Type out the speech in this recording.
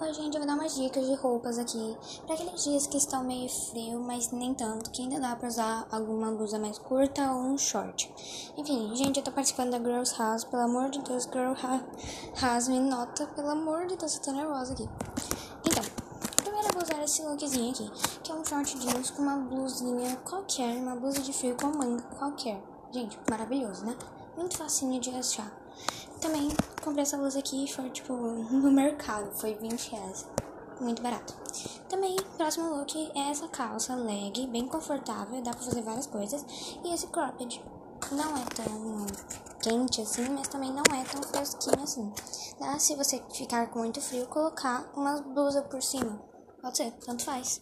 Hoje, gente, eu vou dar umas dicas de roupas aqui para aqueles dias que estão meio frio, mas nem tanto, que ainda dá pra usar alguma blusa mais curta ou um short. Enfim, gente, eu tô participando da Girls House, pelo amor de Deus, Girl House, me nota, pelo amor de Deus, eu tô nervosa aqui. Então, primeiro eu vou usar esse lookzinho aqui, que é um short jeans com uma blusinha qualquer, uma blusa de frio com manga qualquer. Gente, maravilhoso, né? Muito facinho de achar. Também comprei essa blusa aqui, foi tipo no mercado, foi 20 reais. Muito barato. Também, próximo look é essa calça leg, bem confortável, dá pra fazer várias coisas. E esse cropped. Não é tão quente assim, mas também não é tão fresquinho assim. Dá, se você ficar com muito frio, colocar uma blusa por cima. Pode ser, tanto faz.